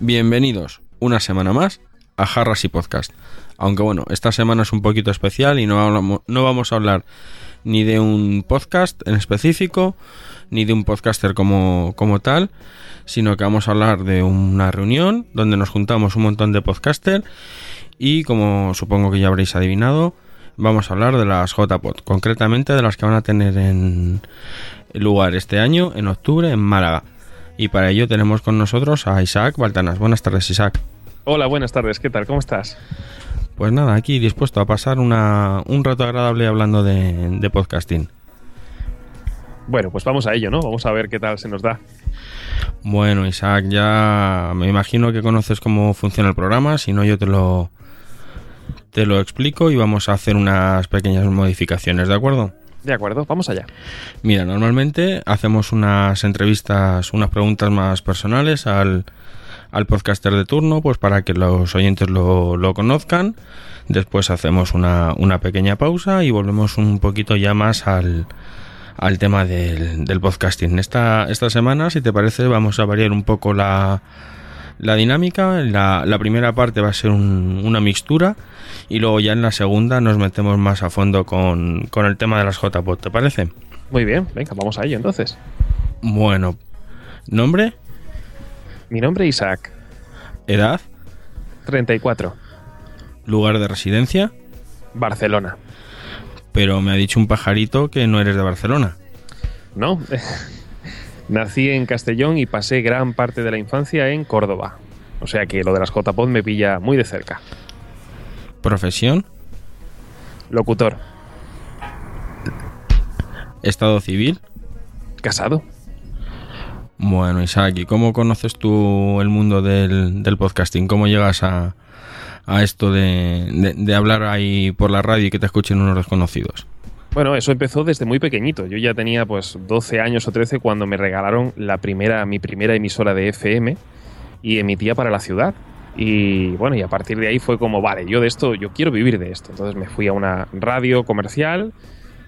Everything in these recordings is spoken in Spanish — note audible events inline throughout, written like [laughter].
Bienvenidos una semana más a Jarras y Podcast. Aunque bueno, esta semana es un poquito especial y no vamos a hablar ni de un podcast en específico, ni de un podcaster como, como tal, sino que vamos a hablar de una reunión donde nos juntamos un montón de podcaster y como supongo que ya habréis adivinado, vamos a hablar de las JPod, concretamente de las que van a tener en lugar este año, en octubre, en Málaga. Y para ello tenemos con nosotros a Isaac Baltanas. Buenas tardes, Isaac. Hola, buenas tardes, ¿qué tal? ¿Cómo estás? Pues nada, aquí dispuesto a pasar una, un rato agradable hablando de, de podcasting. Bueno, pues vamos a ello, ¿no? Vamos a ver qué tal se nos da. Bueno, Isaac, ya me imagino que conoces cómo funciona el programa, si no yo te lo, te lo explico y vamos a hacer unas pequeñas modificaciones, ¿de acuerdo? De acuerdo, vamos allá. Mira, normalmente hacemos unas entrevistas, unas preguntas más personales al, al podcaster de turno, pues para que los oyentes lo, lo conozcan. Después hacemos una, una pequeña pausa y volvemos un poquito ya más al, al tema del, del podcasting. Esta, esta semana, si te parece, vamos a variar un poco la, la dinámica. La, la primera parte va a ser un- una mixtura y luego ya en la segunda nos metemos más a fondo con, con el tema de las JPod, ¿te parece? Muy bien, venga, vamos a ello entonces. Bueno, nombre, Mi nombre es Isaac, edad, 34, lugar de residencia, Barcelona. pero me ha dicho un pajarito que no eres de Barcelona. ¿No? [laughs] Nací en Castellón y pasé gran parte de la infancia en Córdoba. O sea que lo de las JPod me pilla muy de cerca. Profesión, Locutor, estado civil. casado. Bueno, Isaac, ¿y cómo conoces tú el mundo del, del podcasting? ¿Cómo llegas a, a esto de, de- de hablar ahí por la radio y que te escuchen unos desconocidos? Bueno, eso empezó desde muy pequeñito. Yo ya tenía pues 12 años o 13 cuando me regalaron la primera, mi primera emisora de FM y emitía para la ciudad. Y bueno, y a partir de ahí fue como, vale, yo de esto, yo quiero vivir de esto. Entonces me fui a una radio comercial,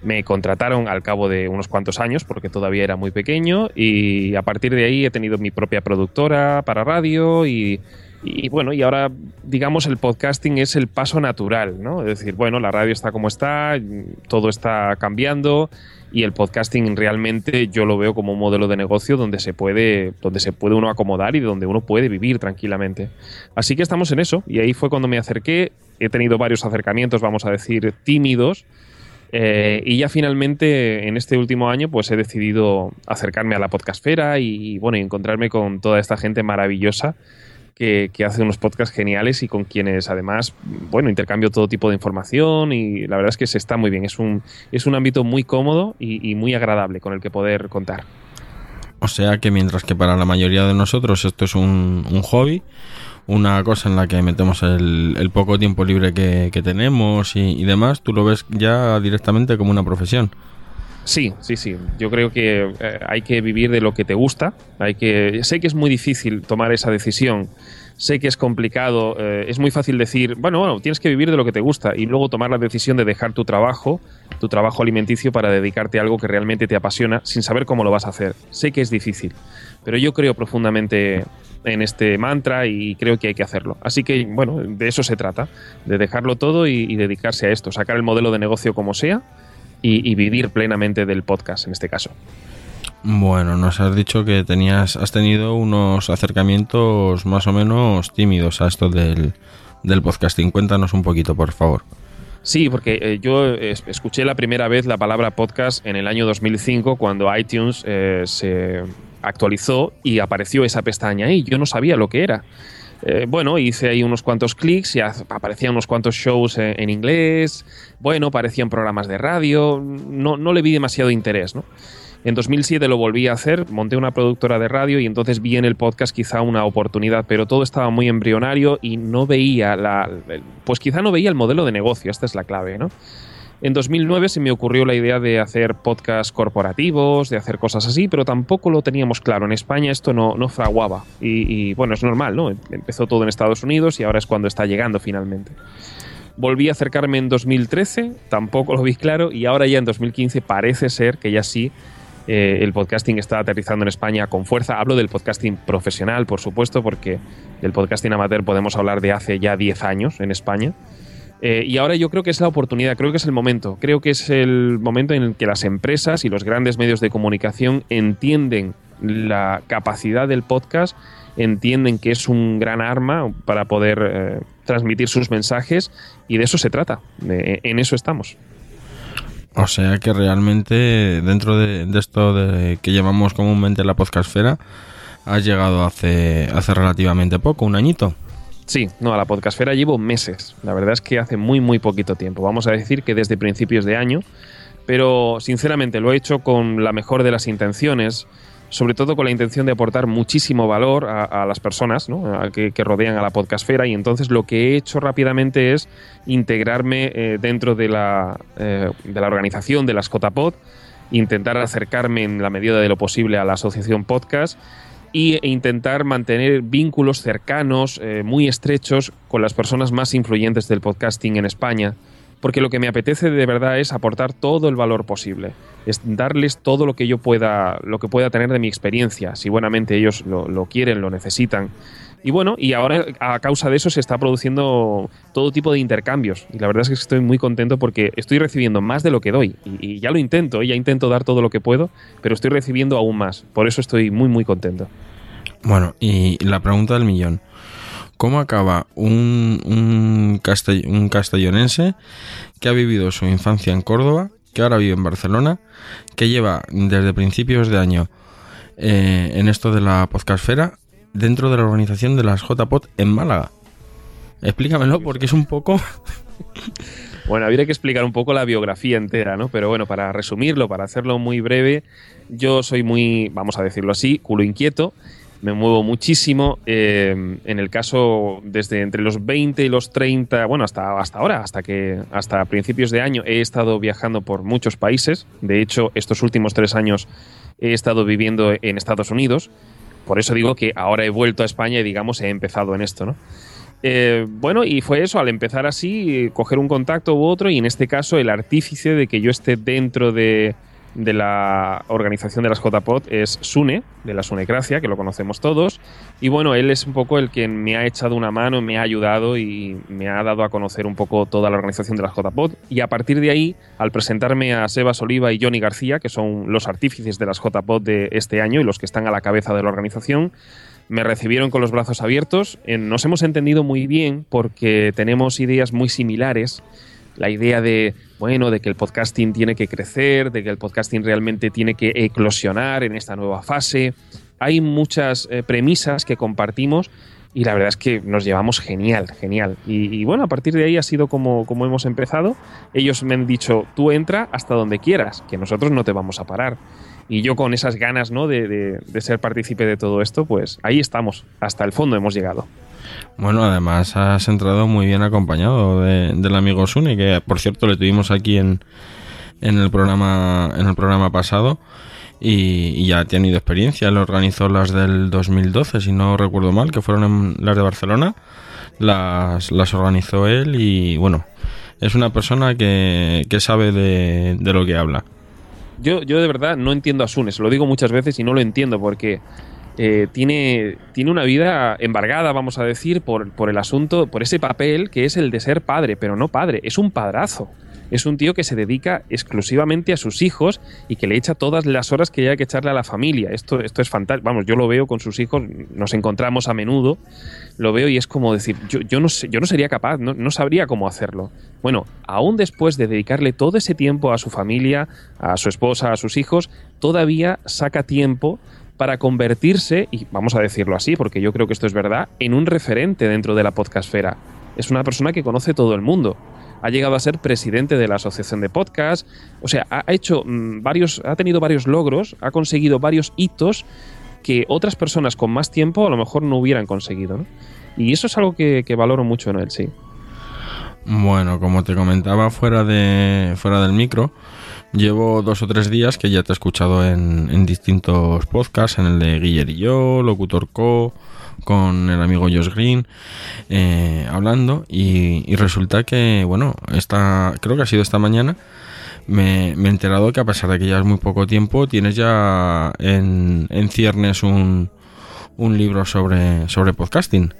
me contrataron al cabo de unos cuantos años porque todavía era muy pequeño y a partir de ahí he tenido mi propia productora para radio y, y bueno, y ahora digamos el podcasting es el paso natural, ¿no? Es decir, bueno, la radio está como está, todo está cambiando y el podcasting realmente yo lo veo como un modelo de negocio donde se puede donde se puede uno acomodar y donde uno puede vivir tranquilamente. Así que estamos en eso y ahí fue cuando me acerqué, he tenido varios acercamientos, vamos a decir, tímidos eh, y ya finalmente en este último año pues he decidido acercarme a la podcastfera y, bueno, y encontrarme con toda esta gente maravillosa que, hace unos podcasts geniales y con quienes además, bueno, intercambio todo tipo de información y la verdad es que se está muy bien. Es un, es un ámbito muy cómodo y, muy agradable con el que poder contar. O sea que mientras que para la mayoría de nosotros esto es un, hobby, una cosa en la que metemos el, poco tiempo libre que, que tenemos y, y demás, tú lo ves ya directamente como una profesión. Sí, sí, sí. Yo creo que eh, hay que vivir de lo que te gusta. Hay que. Sé que es muy difícil tomar esa decisión. Sé que es complicado. eh, es muy fácil decir, bueno, bueno, tienes que vivir de lo que te gusta y luego tomar la decisión de dejar tu trabajo, tu trabajo alimenticio para dedicarte a algo que realmente te apasiona sin saber cómo lo vas a hacer. Sé que es difícil, pero yo creo profundamente en este mantra y creo que hay que hacerlo. Así que, bueno, de eso se trata, de dejarlo todo y, y dedicarse a esto, sacar el modelo de negocio como sea y, y vivir plenamente del podcast en este caso. Bueno, nos has dicho que tenías, has tenido unos acercamientos más o menos tímidos a esto del, del podcasting. Cuéntanos un poquito, por favor. Sí, porque eh, yo es- escuché la primera vez la palabra podcast en el año 2005 cuando iTunes eh, se actualizó y apareció esa pestaña ahí. Yo no sabía lo que era. Eh, bueno, hice ahí unos cuantos clics y aparecían unos cuantos shows en, en inglés. Bueno, aparecían programas de radio. No, no le vi demasiado interés. En 2007 lo volví a hacer, monté una productora de radio y entonces vi en el podcast quizá una oportunidad, pero todo estaba muy embrionario y no veía la, pues quizá no veía el modelo de negocio, esta es la clave, ¿no? En 2009 se me ocurrió la idea de hacer podcasts corporativos, de hacer cosas así, pero tampoco lo teníamos claro. En España esto no, no fraguaba. Y, y, bueno, es normal, ¿no? Empezó todo en Estados Unidos y ahora es cuando está llegando finalmente. Volví a acercarme en 2013, tampoco lo vi claro, y ahora ya en 2015 parece ser que ya sí eh, el podcasting está aterrizando en España con fuerza. Hablo del podcasting profesional, por supuesto, porque del podcasting amateur podemos hablar de hace ya 10 años en España. Eh, y ahora yo creo que es la oportunidad, creo que es el momento. Creo que es el momento en el que las empresas y los grandes medios de comunicación entienden la capacidad del podcast, entienden que es un gran arma para poder eh, transmitir sus mensajes y de eso se trata. en eso estamos. O sea que realmente dentro de, esto de que llamamos comúnmente la podcastfera, has llegado hace, hace relativamente poco, un añito. Sí, no, a la podcastfera llevo meses. La verdad es que hace muy, muy poquito tiempo. Vamos a decir que desde principios de año. Pero sinceramente lo he hecho con la mejor de las intenciones, sobre todo con la intención de aportar muchísimo valor a, las personas que, rodean a la podcastfera. Y entonces lo que he hecho rápidamente es integrarme eh, dentro de la, eh, de la organización de las Cotapod, intentar acercarme en la medida de lo posible a la asociación podcast e intentar mantener vínculos cercanos, eh, muy estrechos, con las personas más influyentes del podcasting en España, porque lo que me apetece de verdad es aportar todo el valor posible, es darles todo lo que yo pueda, lo que pueda tener de mi experiencia, si buenamente ellos lo, lo quieren, lo necesitan. Y bueno, y ahora a causa de eso se está produciendo todo tipo de intercambios. Y la verdad es que estoy muy contento porque estoy recibiendo más de lo que doy. Y, ya lo intento, ya intento dar todo lo que puedo, pero estoy recibiendo aún más. Por eso estoy muy, muy contento. Bueno, y la pregunta del millón. ¿Cómo acaba un, un, un castellonense que ha vivido su infancia en Córdoba, que ahora vive en Barcelona, que lleva desde principios de año eh, en esto de la podcastfera dentro de la organización de las JPOT en Málaga. Explícamelo porque es un poco... [laughs] Bueno, habría que explicar un poco la biografía entera, ¿no? Pero bueno, para resumirlo, para hacerlo muy breve, yo soy muy, vamos a decirlo así, culo inquieto. Me muevo muchísimo. Eh, en el caso, desde entre los 20 y los 30, bueno, hasta, hasta ahora, hasta que hasta principios de año, he estado viajando por muchos países. De hecho, estos últimos tres años he estado viviendo en Estados Unidos. Por eso digo que ahora he vuelto a España y digamos he empezado en esto, ¿no? Eh, bueno, y fue eso, al empezar así, coger un contacto u otro, y en este caso el artífice de que yo esté dentro de, de la organización de las JPOT es Sune, de la Sunecracia, que lo conocemos todos. Y bueno, él es un poco el que me ha echado una mano, me ha ayudado y me ha dado a conocer un poco toda la organización de las JPOT. Y a partir de ahí, al presentarme a Sebas Oliva y Johnny García, que son los artífices de las JPOT de este año y los que están a la cabeza de la organización, me recibieron con los brazos abiertos. Nos hemos entendido muy bien porque tenemos ideas muy similares. La idea de bueno, de que el podcasting tiene que crecer, de que el podcasting realmente tiene que eclosionar en esta nueva fase. Hay muchas eh, premisas que compartimos y la verdad es que nos llevamos genial, genial. Y, bueno, a partir de ahí ha sido como, como hemos empezado. Ellos me han dicho, tú entra hasta donde quieras, que nosotros no te vamos a parar. Y yo con esas ganas ¿no? de, de ser partícipe de todo esto, pues ahí estamos, hasta el fondo hemos llegado. Bueno, además has entrado muy bien acompañado del amigo Sune, que por cierto le tuvimos aquí en, en el programa en el programa pasado y, ya ha tenido experiencia. Él organizó las del 2012, si no recuerdo mal, que fueron las de Barcelona. Las, las organizó él y bueno, es una persona que, que sabe de, de lo que habla. Yo, yo de verdad no entiendo a Sune, se lo digo muchas veces y no lo entiendo porque eh, tiene, tiene una vida embargada, vamos a decir, por, por el asunto, por ese papel que es el de ser padre, pero no padre, es un padrazo es un tío que se dedica exclusivamente a sus hijos y que le echa todas las horas que hay que echarle a la familia. Esto, esto es fantástico. Vamos, yo lo veo con sus hijos, nos encontramos a menudo, lo veo y es como decir, yo, yo, no, yo no sería capaz, no, no sabría cómo hacerlo. Bueno, aún después de dedicarle todo ese tiempo a su familia, a su esposa, a sus hijos, todavía saca tiempo para convertirse, y vamos a decirlo así, porque yo creo que esto es verdad, en un referente dentro de la podcastfera. Es una persona que conoce todo el mundo ha llegado a ser presidente de la Asociación de Podcast, o sea, ha hecho mm, varios, ha tenido varios logros, ha conseguido varios hitos que otras personas con más tiempo a lo mejor no hubieran conseguido. Y eso es algo que, valoro mucho en él, sí. Bueno, como te comentaba fuera, de, fuera del micro, llevo dos o tres días que ya te he escuchado en, distintos podcasts, en el de Guiller y yo, Locutor Co, con el amigo Josh Green, eh, hablando, y, resulta que, bueno, esta, creo que ha sido esta mañana, me, he enterado que a pesar de que ya es muy poco tiempo, tienes ya en, en ciernes un, un libro sobre, sobre podcasting.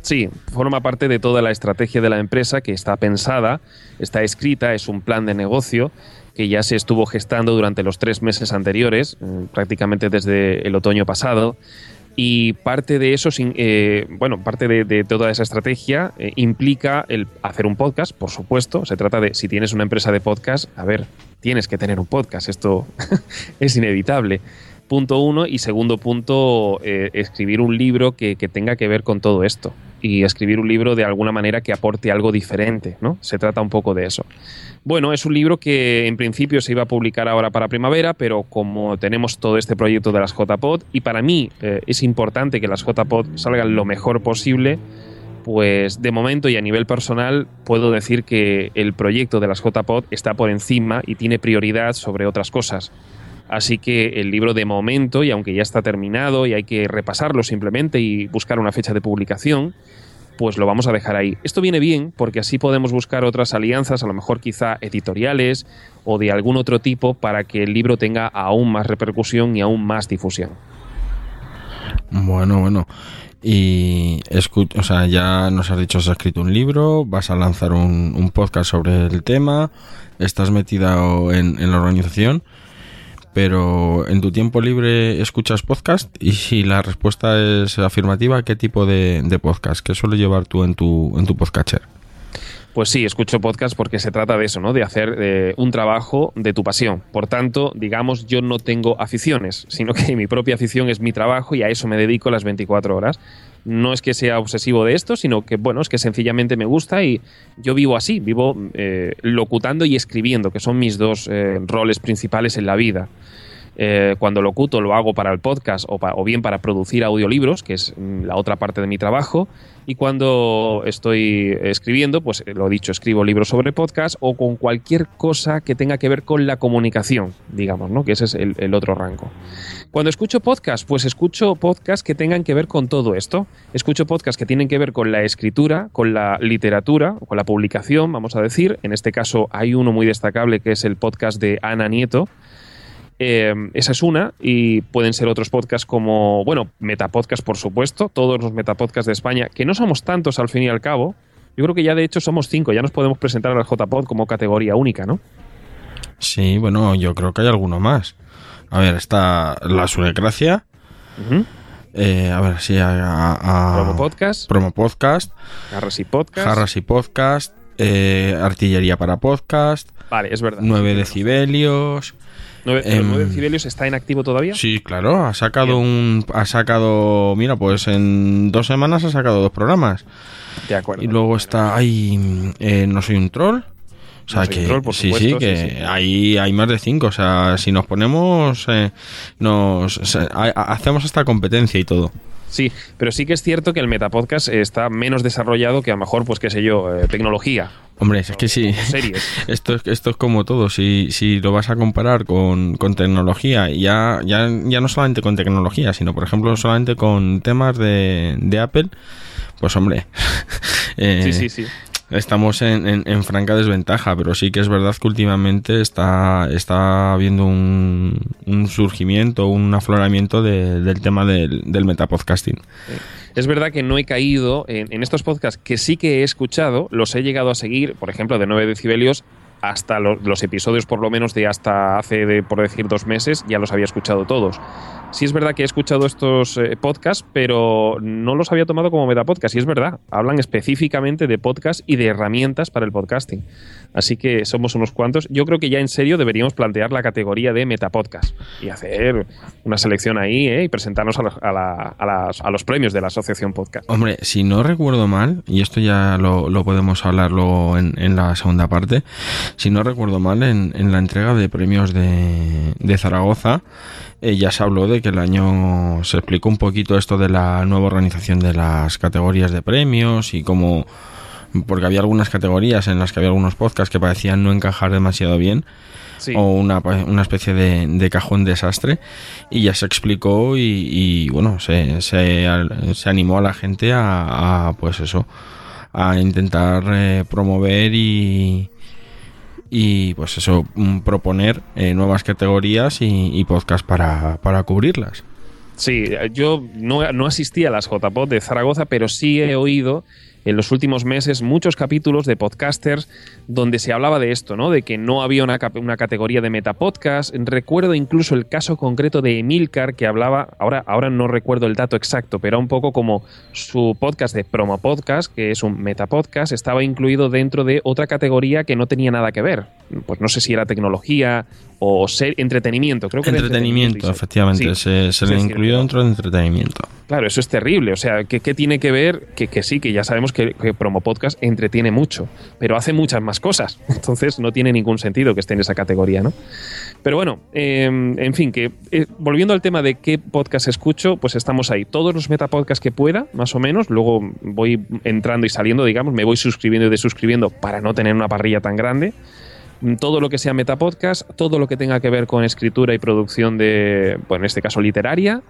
Sí, forma parte de toda la estrategia de la empresa que está pensada, está escrita, es un plan de negocio que ya se estuvo gestando durante los tres meses anteriores, eh, prácticamente desde el otoño pasado. Y parte de eso, eh, bueno, parte de, toda esa estrategia eh, implica el hacer un podcast, por supuesto. Se trata de, si tienes una empresa de podcast, a ver, tienes que tener un podcast, esto [laughs] es inevitable. Punto uno. Y segundo punto, escribir un libro que tenga que ver con todo esto y escribir un libro de alguna manera que aporte algo diferente, ¿no? Se trata un poco de eso. Bueno, es un libro que en principio se iba a publicar ahora para primavera, pero como tenemos todo este proyecto de las JPod, y para mí eh, es importante que las JPod salgan lo mejor posible, pues de momento y a nivel personal puedo decir que el proyecto de las JPod está por encima y tiene prioridad sobre otras cosas. Así que el libro de momento, y aunque ya está terminado y hay que repasarlo simplemente y buscar una fecha de publicación, pues lo vamos a dejar ahí. Esto viene bien porque así podemos buscar otras alianzas, a lo mejor quizá editoriales o de algún otro tipo, para que el libro tenga aún más repercusión y aún más difusión. Bueno, bueno. Y o sea, ya nos has dicho, has escrito un libro, vas a lanzar un, podcast sobre el tema, estás metida en, en la organización pero en tu tiempo libre escuchas podcast y si la respuesta es afirmativa, ¿qué tipo de, podcast? ¿Qué suele llevar tú en tu, en tu podcatcher? Pues sí, escucho podcast porque se trata de eso, ¿no? De hacer eh, un trabajo de tu pasión. Por tanto, digamos, yo no tengo aficiones, sino que mi propia afición es mi trabajo y a eso me dedico las 24 horas. No es que sea obsesivo de esto, sino que, bueno, es que sencillamente me gusta y yo vivo así, vivo eh, locutando y escribiendo, que son mis dos eh, roles principales en la vida. Eh, cuando locuto lo hago para el podcast o, bien para producir audiolibros, que es mm, la otra parte de mi trabajo. Y cuando estoy escribiendo, pues lo dicho, escribo libros sobre podcast o con cualquier cosa que tenga que ver con la comunicación, digamos, ¿no? Que ese es el, otro rango. Cuando escucho podcast, pues escucho podcasts que tengan que ver con todo esto. Escucho podcasts que tienen que ver con la escritura, con la literatura, con la publicación, vamos a decir. En este caso hay uno muy destacable que es el podcast de Ana Nieto, eh, esa es una, y pueden ser otros podcasts como, bueno, Metapodcast, por supuesto, todos los Metapodcasts de España, que no somos tantos al fin y al cabo. Yo creo que ya de hecho somos cinco, ya nos podemos presentar al JPod como categoría única, ¿no? Sí, bueno, yo creo que hay alguno más. A ver, está La Surecracia. Eh, a ver, sí, a, Promo Podcast. Promo Podcast. Jarras y Podcast. Jarras y Podcast. Eh, artillería para Podcast. Vale, es verdad. 9 decibelios. 9, em, decibelios está en activo todavía? Sí, claro, ha sacado un ha sacado, mira, pues en dos semanas ha sacado dos programas. De acuerdo. Y luego está ahí eh, no soy un troll. O sea que sí, sí, que Hay, hay más de cinco. O sea, si nos ponemos, eh, nos hacemos esta competencia y todo. Sí, pero sí que es cierto que el Metapodcast está menos desarrollado que a lo mejor, pues qué sé yo, eh, tecnología. Hombre, es que sí. [laughs] Esto, esto es como todo. Si, si lo vas a comparar con, con tecnología, ya, ya, ya no solamente con tecnología, sino por ejemplo solamente con temas de, de Apple, pues hombre. [laughs] Eh, sí, sí, sí estamos en, franca desventaja, pero sí que es verdad que últimamente está, está habiendo un, surgimiento, un afloramiento del tema del, del metapodcasting. Es verdad que no he caído en, estos podcasts que sí que he escuchado, los he llegado a seguir, por ejemplo, de 9 decibelios hasta los episodios por lo menos de hasta hace, de, por decir, dos meses, ya los había escuchado todos sí es verdad que he escuchado estos eh, podcasts, pero no los había tomado como metapodcast. Y es verdad, hablan específicamente de podcast y de herramientas para el podcasting. Así que somos unos cuantos. Yo creo que ya en serio deberíamos plantear la categoría de metapodcast y hacer una selección ahí ¿eh? y presentarnos a, los premios de la Asociación Podcast. Hombre, si no recuerdo mal, y esto ya lo, podemos hablar luego en, la segunda parte, si no recuerdo mal, en, la entrega de premios de, de Zaragoza, eh, ya se habló de que el año se explicó un poquito esto de la nueva organización de las categorías de premios y cómo porque había algunas categorías en las que había algunos podcasts que parecían no encajar demasiado bien o una, especie de, cajón desastre y ya se explicó y, bueno se, se, animó a la gente a, pues eso a intentar eh, promover y y pues eso, mm, proponer eh, nuevas categorías y, y podcasts para, para cubrirlas. Sí, yo no, no asistí a las JPod de Zaragoza, pero sí he oído en los últimos meses muchos capítulos de podcasters donde se hablaba de esto, ¿no? De que no había una, una categoría de metapodcast. Recuerdo incluso el caso concreto de Emilcar que hablaba, ahora, ahora no recuerdo el dato exacto, pero un poco como su podcast de promo podcast, que es un metapodcast, estaba incluido dentro de otra categoría que no tenía nada que ver. Pues no sé si era tecnología o ser, entretenimiento, creo que entretenimiento, efectivamente, se, se le incluyó dentro de entretenimiento. Claro, eso es terrible. O sea, ¿qué, tiene que ver? Que, que, sí, que ya sabemos que, Promo Podcast entretiene mucho, pero hace muchas más cosas. [laughs] Entonces no tiene ningún sentido que esté en esa categoría, ¿no? Pero bueno, em, en fin, que eh, volviendo al tema de qué podcast escucho, pues estamos ahí. Todos los metapodcasts que pueda, más o menos. Luego voy entrando y saliendo, digamos, me voy suscribiendo y desuscribiendo para no tener una parrilla tan grande todo lo que sea metapodcast, todo lo que tenga que ver con escritura y producción de, bueno, en este caso literaria.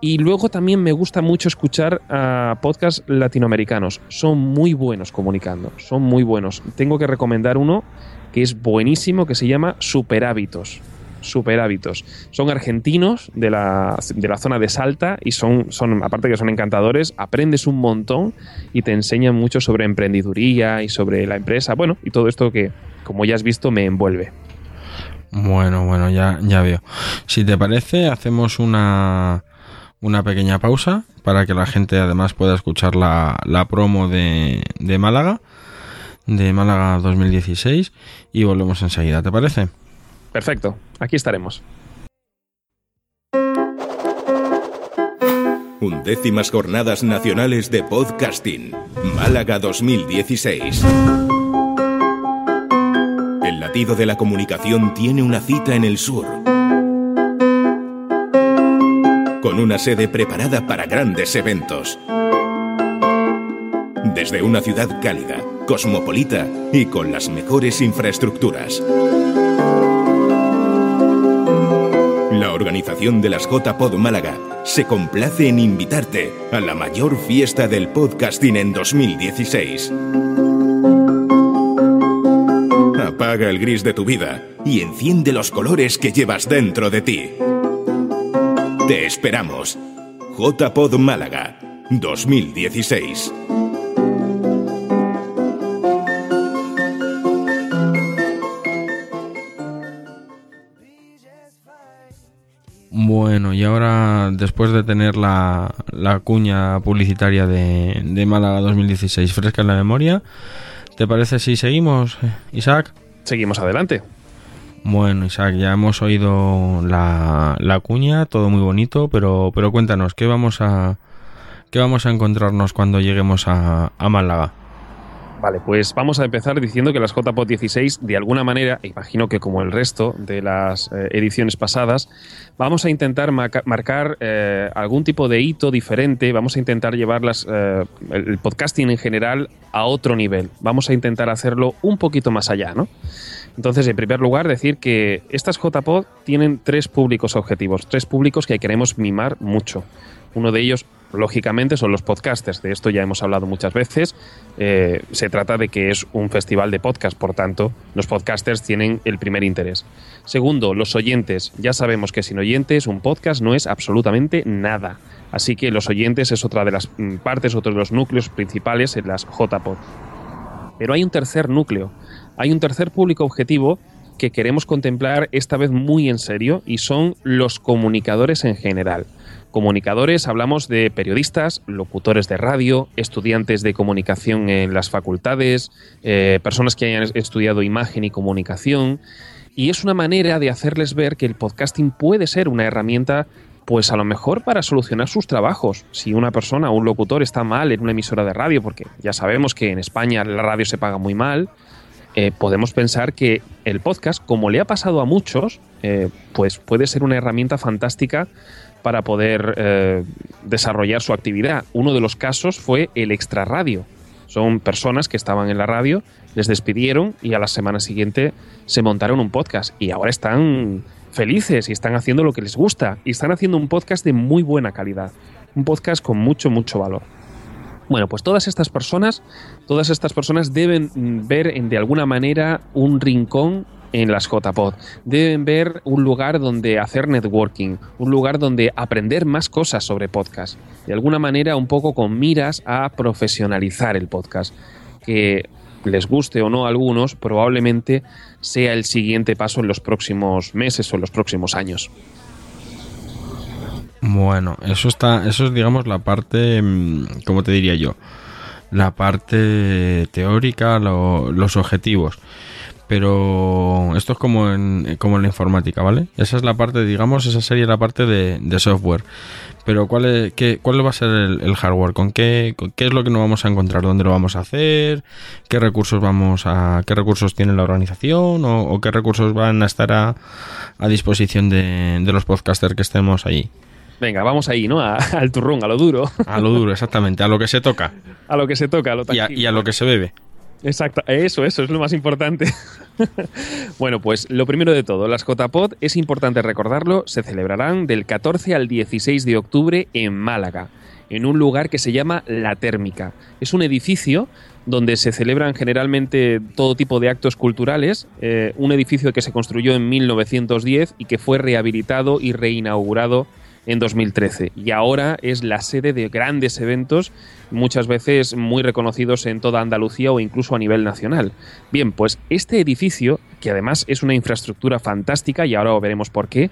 Y luego también me gusta mucho escuchar a podcasts latinoamericanos. Son muy buenos comunicando, son muy buenos. Tengo que recomendar uno que es buenísimo, que se llama Super Hábitos. Super Hábitos. Son argentinos de la, de la, zona de Salta y son, son, aparte que son encantadores, aprendes un montón y te enseñan mucho sobre emprendiduría y sobre la empresa, bueno, y todo esto que, como ya has visto, me envuelve. Bueno, bueno, ya, ya veo. Si te parece, hacemos una, una pequeña pausa para que la gente además pueda escuchar la, la promo de, de Málaga, de Málaga 2016, y volvemos enseguida, ¿te parece? Perfecto, aquí estaremos. Undécimas Jornadas Nacionales de Podcasting, Málaga 2016 de la comunicación tiene una cita en el sur. Con una sede preparada para grandes eventos. Desde una ciudad cálida, cosmopolita y con las mejores infraestructuras. La organización de las JPod Málaga se complace en invitarte a la mayor fiesta del podcasting en 2016 Apaga el gris de tu vida y enciende los colores que llevas dentro de ti. Te esperamos. JPod Málaga 2016. Bueno, y ahora, después de tener la, cuña publicitaria de, de Málaga 2016 fresca en la memoria, ¿te parece si seguimos, Isaac? Seguimos adelante. Bueno, Isaac, ya hemos oído la, la cuña, todo muy bonito, pero, pero cuéntanos, ¿qué vamos a, qué vamos a encontrarnos cuando lleguemos a, a Málaga? Vale, pues vamos a empezar diciendo que las JPOT 16, de alguna manera, imagino que como el resto de las eh, ediciones pasadas, vamos a intentar marcar eh, algún tipo de hito diferente, vamos a intentar llevar eh, el podcasting en general a otro nivel, vamos a intentar hacerlo un poquito más allá, ¿no? Entonces, en primer lugar, decir que estas JPod tienen tres públicos objetivos, tres públicos que queremos mimar mucho. Uno de ellos, lógicamente, son los podcasters. De esto ya hemos hablado muchas veces. Eh, se trata de que es un festival de podcast, por tanto, los podcasters tienen el primer interés. Segundo, los oyentes. Ya sabemos que sin oyentes un podcast no es absolutamente nada. Así que los oyentes es otra de las mm, partes, otro de los núcleos principales en las JPod. Pero hay un tercer núcleo, hay un tercer público objetivo que queremos contemplar esta vez muy en serio y son los comunicadores en general. Comunicadores, hablamos de periodistas, locutores de radio, estudiantes de comunicación en las facultades, eh, personas que hayan estudiado imagen y comunicación. Y es una manera de hacerles ver que el podcasting puede ser una herramienta, pues a lo mejor para solucionar sus trabajos. Si una persona un locutor está mal en una emisora de radio, porque ya sabemos que en España la radio se paga muy mal, eh, podemos pensar que el podcast, como le ha pasado a muchos, eh, pues puede ser una herramienta fantástica para poder eh, desarrollar su actividad. Uno de los casos fue el extra radio. Son personas que estaban en la radio, les despidieron y a la semana siguiente se montaron un podcast y ahora están felices y están haciendo lo que les gusta y están haciendo un podcast de muy buena calidad, un podcast con mucho, mucho valor. Bueno, pues todas estas personas, todas estas personas deben ver de alguna manera un rincón en las JPod. Deben ver un lugar donde hacer networking, un lugar donde aprender más cosas sobre podcast. De alguna manera un poco con miras a profesionalizar el podcast. Que les guste o no a algunos, probablemente sea el siguiente paso en los próximos meses o en los próximos años. Bueno, eso está, eso es digamos la parte, mm, ¿cómo te diría yo? La parte teórica, los objetivos pero esto es como en, como en la informática, ¿vale? Esa es la parte, digamos, esa sería la parte de, software. Pero ¿cuál, es, qué, ¿cuál va a ser el, hardware? ¿Con qué, qué es lo que nos vamos a encontrar? ¿Dónde lo vamos a hacer? ¿Qué recursos vamos a, qué recursos tiene la organización? ¿O, qué recursos van a estar a, disposición de, los podcasters que estemos allí? Venga, vamos ahí, ¿no? al turrón, a lo duro. A lo duro, exactamente, a lo que se toca. [laughs] A lo que se toca, a lo y y a lo que se bebe. Exacto, eso, eso es lo más importante. [laughs] bueno, pues lo primero de todo, las JPod, es importante recordarlo, se celebrarán del 14 al 16 de octubre en Málaga, en un lugar que se llama La Térmica. Es un edificio donde se celebran generalmente todo tipo de actos culturales, eh, un edificio que se construyó en 1910 y que fue rehabilitado y reinaugurado en 2013 y ahora es la sede de grandes eventos, muchas veces muy reconocidos en toda Andalucía o incluso a nivel nacional. Bien, pues este edificio, que además es una infraestructura fantástica y ahora veremos por qué,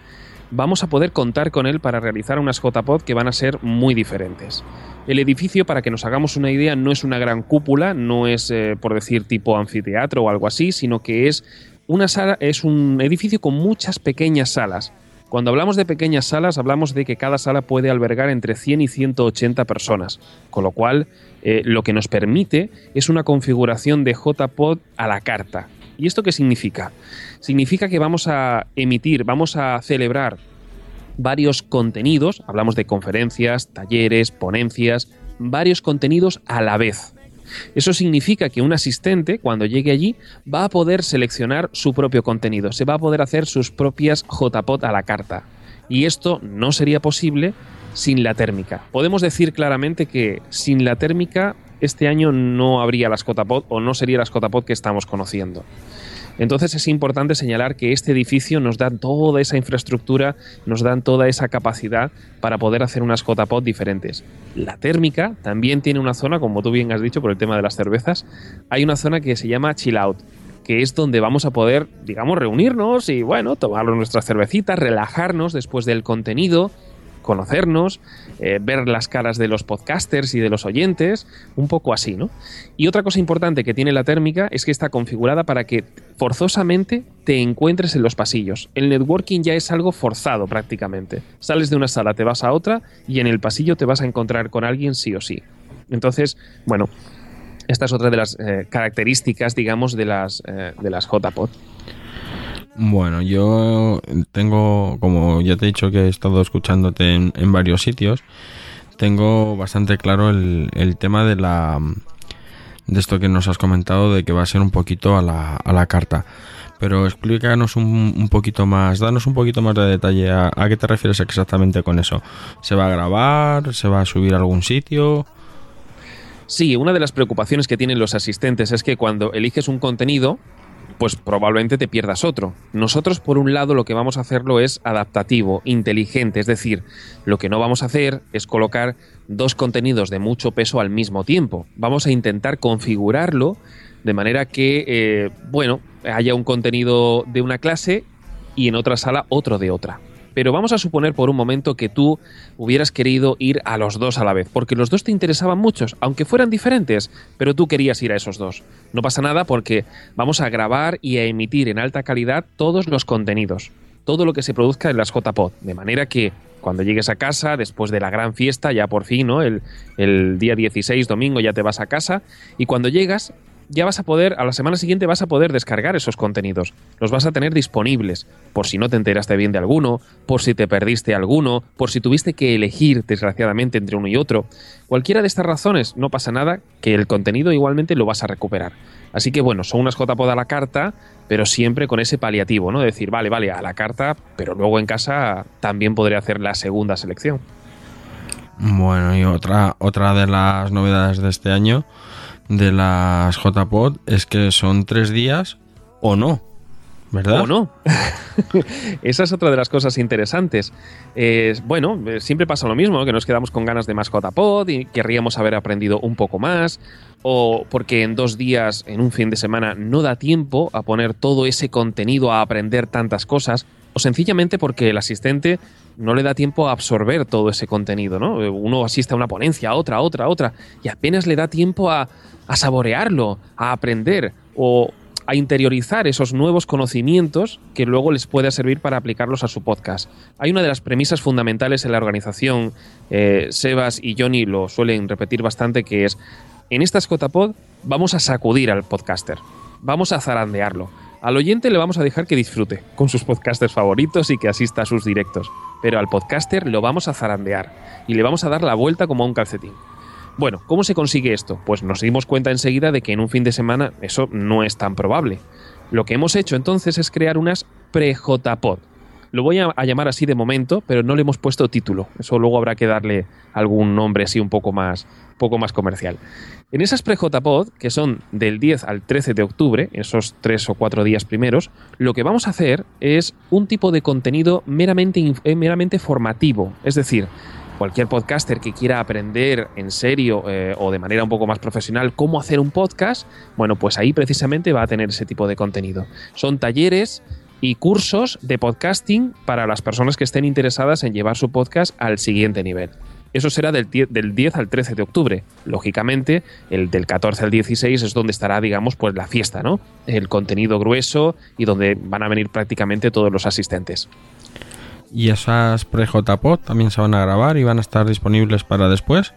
vamos a poder contar con él para realizar unas JPod que van a ser muy diferentes. El edificio, para que nos hagamos una idea, no es una gran cúpula, no es, eh, por decir, tipo anfiteatro o algo así, sino que es una sala, es un edificio con muchas pequeñas salas cuando hablamos de pequeñas salas, hablamos de que cada sala puede albergar entre 100 y 180 personas, con lo cual eh, lo que nos permite es una configuración de JPod a la carta. ¿Y esto qué significa? Significa que vamos a emitir, vamos a celebrar varios contenidos, hablamos de conferencias, talleres, ponencias, varios contenidos a la vez. Eso significa que un asistente, cuando llegue allí, va a poder seleccionar su propio contenido, se va a poder hacer sus propias JPOT a la carta. Y esto no sería posible sin la térmica. Podemos decir claramente que sin la térmica este año no habría las JPOT o no sería las JPOT que estamos conociendo. Entonces es importante señalar que este edificio nos da toda esa infraestructura, nos dan toda esa capacidad para poder hacer unas JPOD diferentes. La térmica también tiene una zona, como tú bien has dicho por el tema de las cervezas, hay una zona que se llama Chill Out que es donde vamos a poder, digamos, reunirnos y, bueno, tomar nuestras cervecitas, relajarnos después del contenido, conocernos, eh, ver las caras de los podcasters y de los oyentes, un poco así, ¿no? Y otra cosa importante que tiene la térmica es que está configurada para que forzosamente te encuentres en los pasillos. El networking ya es algo forzado prácticamente. Sales de una sala, te vas a otra y en el pasillo te vas a encontrar con alguien sí o sí. Entonces, bueno, esta es otra de las eh, características, digamos, de las, eh, de las JPod. Bueno, yo tengo, como ya te he dicho que he estado escuchándote en, varios sitios, tengo bastante claro el, tema de la de esto que nos has comentado de que va a ser un poquito a la, a la carta. Pero explícanos un, poquito más, danos un poquito más de detalle a, qué te refieres exactamente con eso. ¿Se va a grabar? ¿Se va a subir a algún sitio? Sí, una de las preocupaciones que tienen los asistentes es que cuando eliges un contenido, pues probablemente te pierdas otro. Nosotros, por un lado, lo que vamos a hacerlo es adaptativo, inteligente, es decir, lo que no vamos a hacer es colocar dos contenidos de mucho peso al mismo tiempo. Vamos a intentar configurarlo de manera que, eh, bueno, haya un contenido de una clase y en otra sala otro de otra. Pero vamos a suponer por un momento que tú hubieras querido ir a los dos a la vez, porque los dos te interesaban muchos, aunque fueran diferentes, pero tú querías ir a esos dos. No pasa nada porque vamos a grabar y a emitir en alta calidad todos los contenidos, todo lo que se produzca en las JPod, de manera que cuando llegues a casa, después de la gran fiesta, ya por fin, ¿no? El, el día 16, domingo, ya te vas a casa, y cuando llegas, ya vas a poder, a la semana siguiente vas a poder descargar esos contenidos. Los vas a tener disponibles, por si no te enteraste bien de alguno, por si te perdiste alguno, por si tuviste que elegir, desgraciadamente, entre uno y otro. Cualquiera de estas razones, no pasa nada, que el contenido igualmente lo vas a recuperar. Así que bueno, son unas JPod a la carta, pero siempre con ese paliativo, ¿no? decir, vale, vale, a la carta, pero luego en casa también podré hacer la segunda selección. Bueno, y otra, otra de las novedades de este año de las JPod es que son tres días o no. ¿Verdad? O no. [laughs] Esa es otra de las cosas interesantes. bueno, eh, siempre pasa lo mismo, que nos quedamos con ganas de más JPod y querríamos haber aprendido un poco más, o porque en dos días, en un fin de semana, no da tiempo a poner todo ese contenido a aprender tantas cosas, o sencillamente porque el asistente no le da tiempo a absorber todo ese contenido, ¿no? Uno asiste a una ponencia, a otra, a otra, a otra, y apenas le da tiempo a, a saborearlo, a aprender o a interiorizar esos nuevos conocimientos que luego les pueda servir para aplicarlos a su podcast. Hay una de las premisas fundamentales en la organización, eh, Sebas y Johnny lo suelen repetir bastante, que es, en estas JPod vamos a sacudir al podcaster, vamos a zarandearlo. Al oyente le vamos a dejar que disfrute con sus podcasters favoritos y que asista a sus directos, pero al podcaster lo vamos a zarandear y le vamos a dar la vuelta como a un calcetín. Bueno, ¿cómo se consigue esto? Pues nos dimos cuenta enseguida de que en un fin de semana eso no es tan probable. Lo que hemos hecho entonces es crear unas pre-JPod. Lo voy a, llamar así de momento, pero no le hemos puesto título. Eso luego habrá que darle algún nombre así un poco más, poco más comercial. En esas pre-JPod, que son del 10 al 13 de octubre, esos tres o cuatro días primeros, lo que vamos a hacer es un tipo de contenido meramente, eh, meramente formativo. Es decir, cualquier podcaster que quiera aprender en serio eh, o de manera un poco más profesional cómo hacer un podcast, bueno, pues ahí precisamente va a tener ese tipo de contenido. Son talleres y cursos de podcasting para las personas que estén interesadas en llevar su podcast al siguiente nivel. Eso será del 10, al 13 de octubre. Lógicamente, el del 14 al 16 es donde estará, digamos, pues la fiesta, ¿no? El contenido grueso y donde van a venir prácticamente todos los asistentes. ¿Y esas pre-JPod también se van a grabar y van a estar disponibles para después?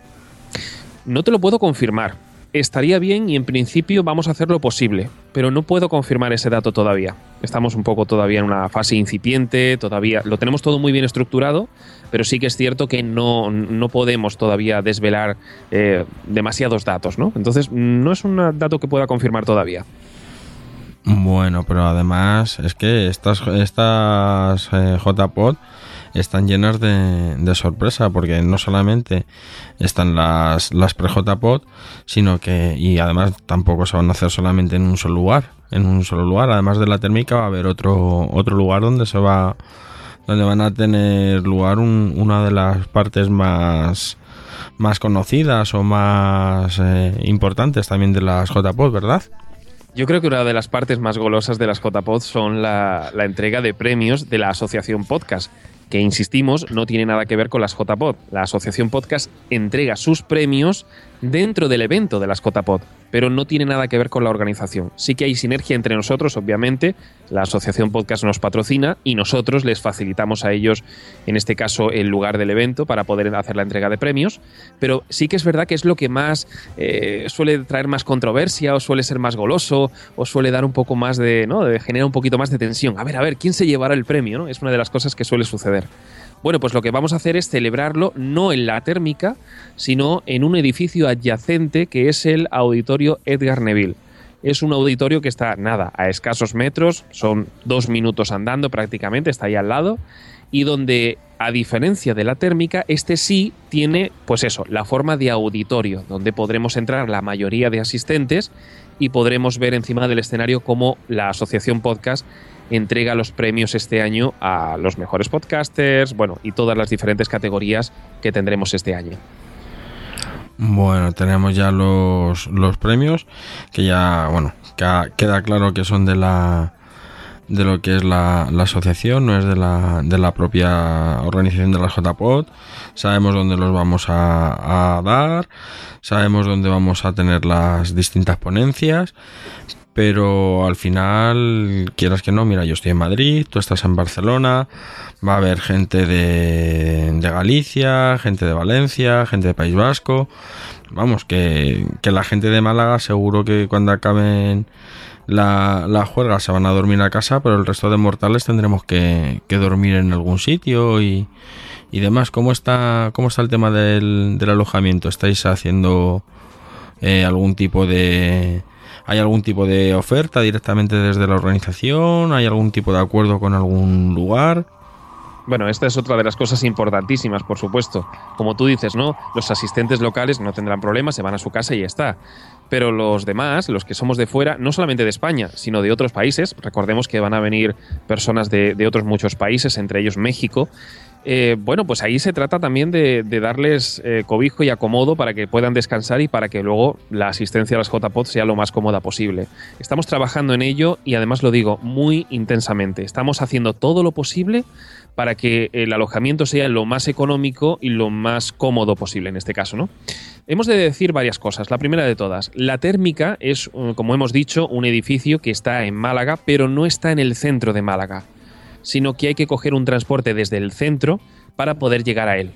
No te lo puedo confirmar. Estaría bien y en principio vamos a hacer lo posible, pero no puedo confirmar ese dato todavía. Estamos un poco todavía en una fase incipiente, todavía lo tenemos todo muy bien estructurado, pero sí que es cierto que no, no podemos todavía desvelar eh, demasiados datos, ¿no? Entonces no es un dato que pueda confirmar todavía. Bueno, pero además es que estas, estas eh, JPod están llenas de, sorpresa porque no solamente están las, las pre-JPod, sino que, y además tampoco se van a hacer solamente en un solo lugar. En un solo lugar, además de la térmica, va a haber otro, otro lugar donde se va, donde van a tener lugar una de las partes más, más conocidas o más eh, importantes también de las JPod, ¿verdad? Yo creo que una de las partes más golosas de las JPod son la, la, entrega de premios de la Asociación Podcast, que insistimos, no tiene nada que ver con las JPod. La Asociación Podcast entrega sus premios dentro del evento de las JPod pero no tiene nada que ver con la organización. Sí que hay sinergia entre nosotros, obviamente, la Asociación Podcast nos patrocina y nosotros les facilitamos a ellos, en este caso, el lugar del evento para poder hacer la entrega de premios, pero sí que es verdad que es lo que más eh, suele traer más controversia o suele ser más goloso o suele dar un poco más de, ¿no? De generar un poquito más de tensión. A ver, a ver, ¿quién se llevará el premio? ¿no? Es una de las cosas que suele suceder. Bueno, pues lo que vamos a hacer es celebrarlo no en la térmica, sino en un edificio adyacente que es el Auditorio Edgar Neville. Es un auditorio que está, nada, a escasos metros, son dos minutos andando prácticamente, está ahí al lado, y donde, a diferencia de la térmica, este sí tiene, pues eso, la forma de auditorio, donde podremos entrar la mayoría de asistentes y podremos ver encima del escenario cómo la Asociación Podcast entrega los premios este año a los mejores podcasters, bueno, y todas las diferentes categorías que tendremos este año. Bueno, tenemos ya los, los premios, que ya, bueno, queda claro que son de la de lo que es la, la asociación, no es de la, de la propia organización de la JPOD. Sabemos dónde los vamos a, a dar, sabemos dónde vamos a tener las distintas ponencias, pero al final, quieras que no, mira, yo estoy en Madrid, tú estás en Barcelona, va a haber gente de, de Galicia, gente de Valencia, gente de País Vasco, vamos, que, que la gente de Málaga seguro que cuando acaben la, la juerga se van a dormir a casa, pero el resto de mortales tendremos que, dormir en algún sitio y, y, demás. ¿Cómo está, ¿Cómo está el tema del, del alojamiento? ¿Estáis haciendo eh, algún tipo de... ¿Hay algún tipo de oferta directamente desde la organización? ¿Hay algún tipo de acuerdo con algún lugar? Bueno, esta es otra de las cosas importantísimas, por supuesto. Como tú dices, ¿no? Los asistentes locales no tendrán problemas, se van a su casa y ya está. Pero los demás, los que somos de fuera, no solamente de España, sino de otros países, recordemos que van a venir personas de, otros muchos países, entre ellos México, eh, bueno, pues ahí se trata también de, darles eh, cobijo y acomodo para que puedan descansar y para que luego la asistencia a las JPOD sea lo más cómoda posible. Estamos trabajando en ello y además lo digo muy intensamente. Estamos haciendo todo lo posible para que el alojamiento sea lo más económico y lo más cómodo posible en este caso, ¿no? Hemos de decir varias cosas. La primera de todas, la térmica es, eh, como hemos dicho, un edificio que está en Málaga, pero no está en el centro de Málaga, sino que hay que coger un transporte desde el centro para poder llegar a él.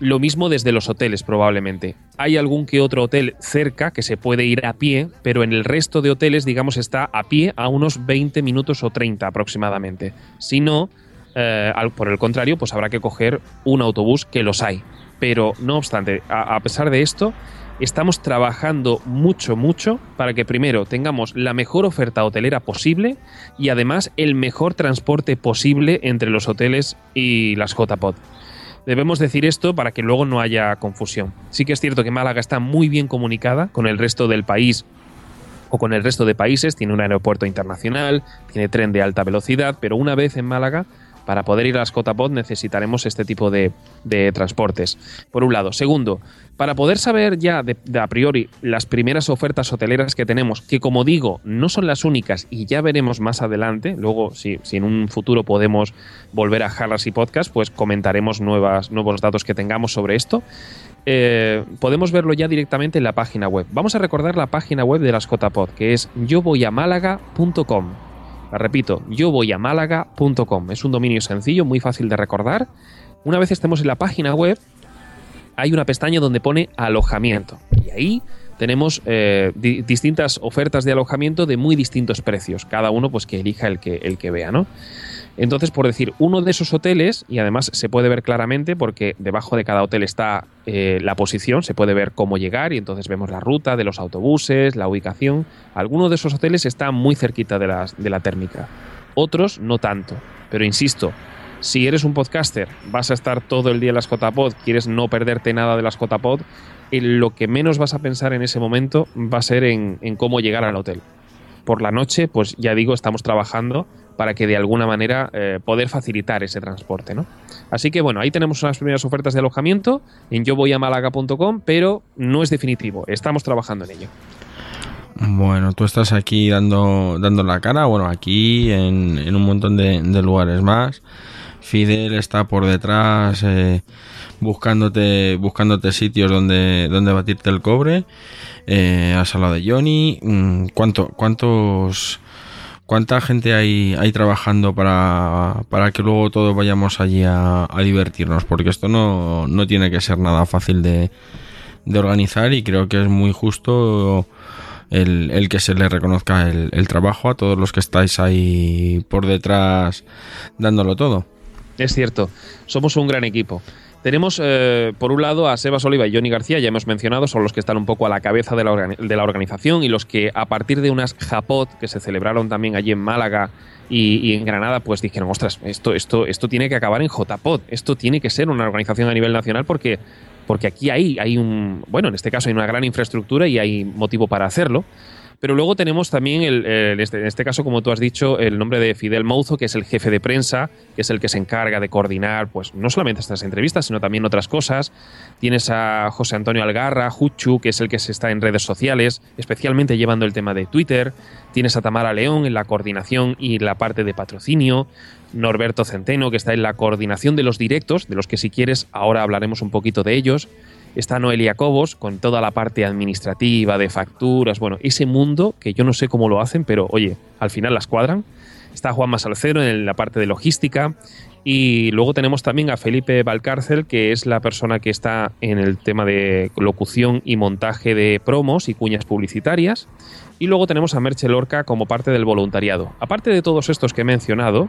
Lo mismo desde los hoteles probablemente. Hay algún que otro hotel cerca que se puede ir a pie, pero en el resto de hoteles, digamos, está a pie a unos 20 minutos o 30 aproximadamente. Si no, eh, por el contrario, pues habrá que coger un autobús que los hay. Pero no obstante, a, pesar de esto, estamos trabajando mucho, mucho para que primero tengamos la mejor oferta hotelera posible y además el mejor transporte posible entre los hoteles y las JPod. Debemos decir esto para que luego no haya confusión. Sí que es cierto que Málaga está muy bien comunicada con el resto del país o con el resto de países, tiene un aeropuerto internacional, tiene tren de alta velocidad, pero una vez en Málaga para poder ir a las Cotapod necesitaremos este tipo de, transportes. Por un lado. Segundo, para poder saber ya de, a priori las primeras ofertas hoteleras que tenemos, que como digo, no son las únicas y ya veremos más adelante, luego si, en un futuro podemos volver a Jarras y Podcast, pues comentaremos nuevas, nuevos datos que tengamos sobre esto. Eh, podemos verlo ya directamente en la página web. Vamos a recordar la página web de las Cotapod, que es yovoyamálaga.com repito, yo voy a málaga.com. Es un dominio sencillo, muy fácil de recordar. Una vez estemos en la página web, hay una pestaña donde pone alojamiento. Y ahí tenemos eh, distintas ofertas de alojamiento de muy distintos precios. Cada uno, pues que elija el que, el que vea, ¿no? Entonces, por decir, uno de esos hoteles, y además se puede ver claramente porque debajo de cada hotel está eh, la posición, se puede ver cómo llegar y entonces vemos la ruta de los autobuses, la ubicación. Algunos de esos hoteles están muy cerquita de, de la térmica, otros no tanto. Pero insisto, si eres un podcaster, vas a estar todo el día en las JPod, quieres no perderte nada de las JPod, lo que menos vas a pensar en ese momento va a ser en, en cómo llegar al hotel. Por la noche, pues ya digo, estamos trabajando para que de alguna manera eh, poder facilitar ese transporte. ¿no? Así que bueno, ahí tenemos unas primeras ofertas de alojamiento en yo voy a málaga.com, pero no es definitivo, estamos trabajando en ello. Bueno, tú estás aquí dando, dando la cara, bueno, aquí en, un montón de, lugares más. Fidel está por detrás eh, buscándote, buscándote sitios donde, donde batirte el cobre. Eh, has hablado de Johnny. Mm, ¿Cuánto, ¿Cuántos ¿Cuánta gente hay, hay trabajando para, para que luego todos vayamos allí a, divertirnos? Porque esto no, no, tiene que ser nada fácil de, de organizar y creo que es muy justo el, el que se le reconozca el, el, trabajo a todos los que estáis ahí por detrás dándolo todo. Es cierto, somos un gran equipo. Tenemos, eh, por un lado, a Sebas Oliva y Johnny García, ya hemos mencionado, son los que están un poco a la cabeza de la, organización y los que, a partir de unas Japot que se celebraron también allí en Málaga y, en Granada, pues dijeron, ostras, esto, esto, esto tiene que acabar en JPOT, esto tiene que ser una organización a nivel nacional porque, porque aquí hay, hay un, bueno, en este caso hay una gran infraestructura y hay motivo para hacerlo. Pero luego tenemos también, el, este, en este caso, como tú has dicho, el nombre de Fidel Mouzo, que es el jefe de prensa, que es el que se encarga de coordinar, pues no solamente estas entrevistas, sino también otras cosas. Tienes a José Antonio Algarra, Juchu, que es el que se está en redes sociales, especialmente llevando el tema de Twitter. Tienes a Tamara León en la coordinación y la parte de patrocinio. Norberto Centeno, que está en la coordinación de los directos, de los que si quieres ahora hablaremos un poquito de ellos está Noelia Cobos con toda la parte administrativa, de facturas, bueno, ese mundo que yo no sé cómo lo hacen, pero oye, al final las cuadran. Está Juan Masalcero en la parte de logística. Y luego tenemos también a Felipe Valcárcel, que es la persona que está en el tema de locución y montaje de promos y cuñas publicitarias. Y luego tenemos a Merche Lorca como parte del voluntariado. Aparte de todos estos que he mencionado,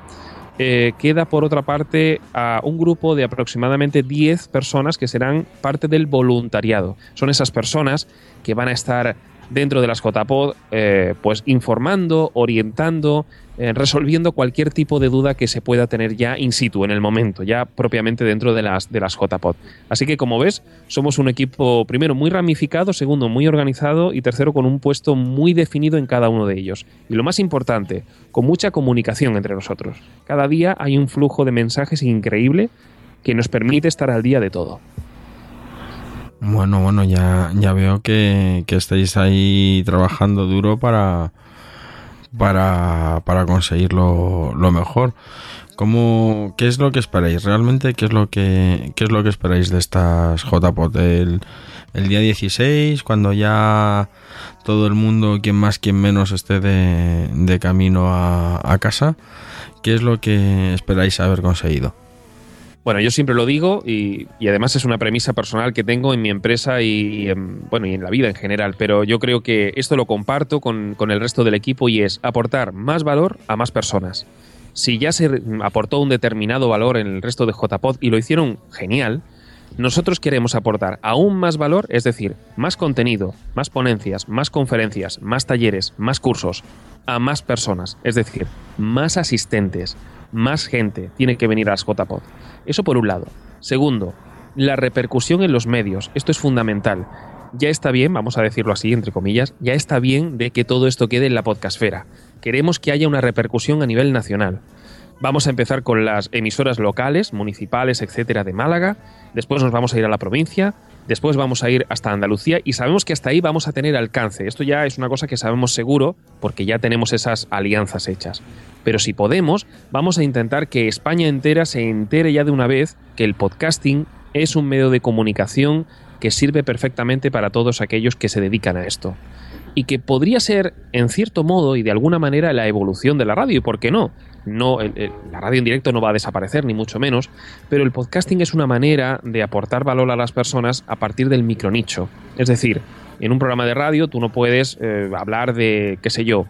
eh, queda por otra parte a un grupo de aproximadamente 10 personas que serán parte del voluntariado. Son esas personas que van a estar dentro de las JPod, eh, pues informando, orientando, eh, resolviendo cualquier tipo de duda que se pueda tener ya in situ, en el momento, ya propiamente dentro de las, de las JPod. Así que, como ves, somos un equipo, primero, muy ramificado, segundo, muy organizado y tercero, con un puesto muy definido en cada uno de ellos. Y lo más importante, con mucha comunicación entre nosotros. Cada día hay un flujo de mensajes increíble que nos permite estar al día de todo. Bueno, bueno, ya, ya veo que, estáis ahí trabajando duro para, para, para conseguir lo, mejor. ¿Cómo, ¿Qué es lo que esperáis? ¿Realmente qué es lo que, qué es lo que esperáis de estas JPOT? El, el día 16, cuando ya todo el mundo, quien más, quien menos, esté de, de camino a, a casa, ¿qué es lo que esperáis haber conseguido? Bueno, yo siempre lo digo y, además es una premisa personal que tengo en mi empresa y, en, bueno, y en la vida en general, pero yo creo que esto lo comparto con, el resto del equipo y es aportar más valor a más personas. Si ya se aportó un determinado valor en el resto de JPod y lo hicieron genial, nosotros queremos aportar aún más valor, es decir, más contenido, más ponencias, más conferencias, más talleres, más cursos, a más personas, es decir, más asistentes, más gente tiene que venir a las JPod. Eso por un lado. Segundo, la repercusión en los medios. Esto es fundamental. Ya está bien, vamos a decirlo así, entre comillas, ya está bien de que todo esto quede en la podcastfera. Queremos que haya una repercusión a nivel nacional. Vamos a empezar con las emisoras locales, municipales, etcétera, de Málaga. Después nos vamos a ir a la provincia. Después vamos a ir hasta Andalucía y sabemos que hasta ahí vamos a tener alcance. Esto ya es una cosa que sabemos seguro porque ya tenemos esas alianzas hechas. Pero si podemos, vamos a intentar que España entera se entere ya de una vez que el podcasting es un medio de comunicación que sirve perfectamente para todos aquellos que se dedican a esto. Y que podría ser, en cierto modo y de alguna manera, la evolución de la radio. ¿Y por qué no? no la radio en directo no va a desaparecer, ni mucho menos, pero el podcasting es una manera de aportar valor a las personas a partir del micronicho. Es decir, en un programa de radio tú no puedes eh, hablar de, qué sé yo,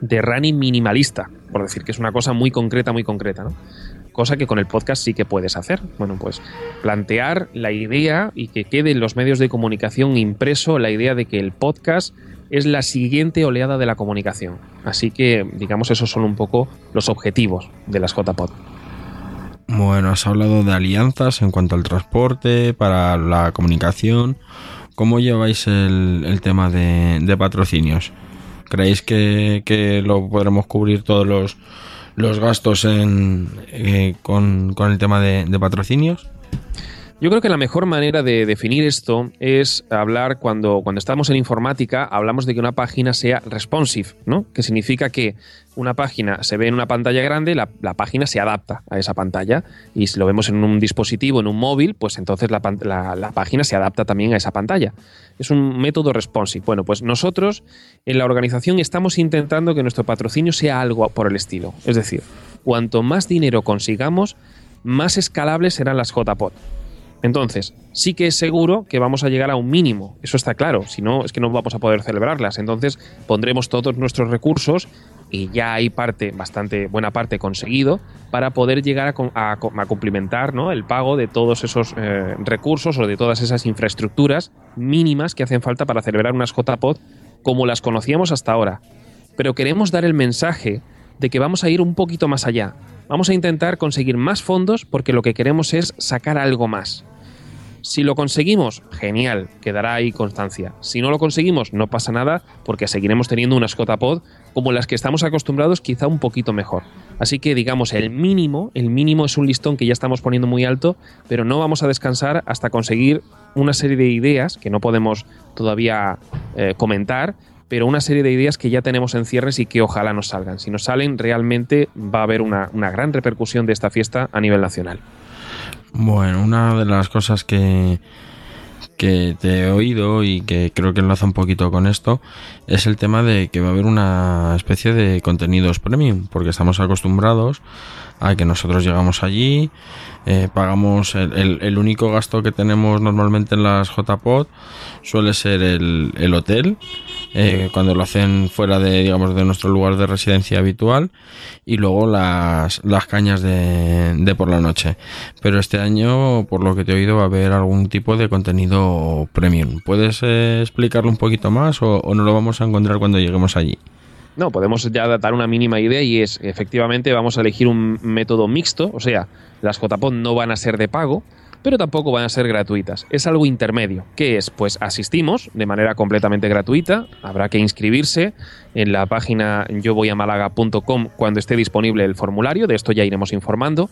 de running minimalista, por decir que es una cosa muy concreta, muy concreta, ¿no? Cosa que con el podcast sí que puedes hacer. Bueno, pues plantear la idea y que quede en los medios de comunicación impreso la idea de que el podcast es la siguiente oleada de la comunicación. Así que, digamos, esos son un poco los objetivos de las JPod. Bueno, has hablado de alianzas en cuanto al transporte, para la comunicación. ¿Cómo lleváis el, tema de patrocinios? ¿Creéis que, lo podremos cubrir todos los, los gastos en, eh, con, el tema de patrocinios? Yo creo que la mejor manera de definir esto es hablar cuando, cuando estamos en informática, hablamos de que una página sea responsive, ¿no? Que significa que una página se ve en una pantalla grande, la, página se adapta a esa pantalla. Y si lo vemos en un dispositivo, en un móvil, pues entonces la, la, página se adapta también a esa pantalla. Es un método responsive. Bueno, pues nosotros en la organización estamos intentando que nuestro patrocinio sea algo por el estilo. Es decir, cuanto más dinero consigamos, más escalables serán las JPOT. Entonces, sí que es seguro que vamos a llegar a un mínimo, eso está claro, si no es que no vamos a poder celebrarlas. Entonces, pondremos todos nuestros recursos y ya hay parte, bastante buena parte conseguido para poder llegar a, a, cumplimentar el pago de todos esos eh, recursos o de todas esas infraestructuras mínimas que hacen falta para celebrar unas JPOD como las conocíamos hasta ahora. Pero queremos dar el mensaje de que vamos a ir un poquito más allá. Vamos a intentar conseguir más fondos porque lo que queremos es sacar algo más. Si lo conseguimos, genial, quedará ahí constancia. Si no lo conseguimos, no pasa nada porque seguiremos teniendo unas JPod como las que estamos acostumbrados, quizá un poquito mejor. Así que digamos, el mínimo, el mínimo es un listón que ya estamos poniendo muy alto, pero no vamos a descansar hasta conseguir una serie de ideas que no podemos todavía eh, comentar, pero una serie de ideas que ya tenemos en cierres y que ojalá nos salgan. Si nos salen, realmente va a haber una, una gran repercusión de esta fiesta a nivel nacional. Bueno, una de las cosas que, que te he oído y que creo que enlaza un poquito con esto es el tema de que va a haber una especie de contenidos premium, porque estamos acostumbrados a que nosotros llegamos allí, eh, pagamos el, único gasto que tenemos normalmente en las JPod suele ser el, hotel eh, cuando lo hacen fuera de digamos de nuestro lugar de residencia habitual y luego las, las cañas de, de por la noche pero este año por lo que te he oído va a haber algún tipo de contenido premium ¿puedes eh, explicarlo un poquito más o, o no lo vamos a encontrar cuando lleguemos allí? No, podemos ya dar una mínima idea y es, efectivamente, vamos a elegir un método mixto, o sea, las JPOD no van a ser de pago, pero tampoco van a ser gratuitas. Es algo intermedio. ¿Qué es? Pues asistimos de manera completamente gratuita. Habrá que inscribirse en la página yovoyamálaga.com cuando esté disponible el formulario. De esto ya iremos informando.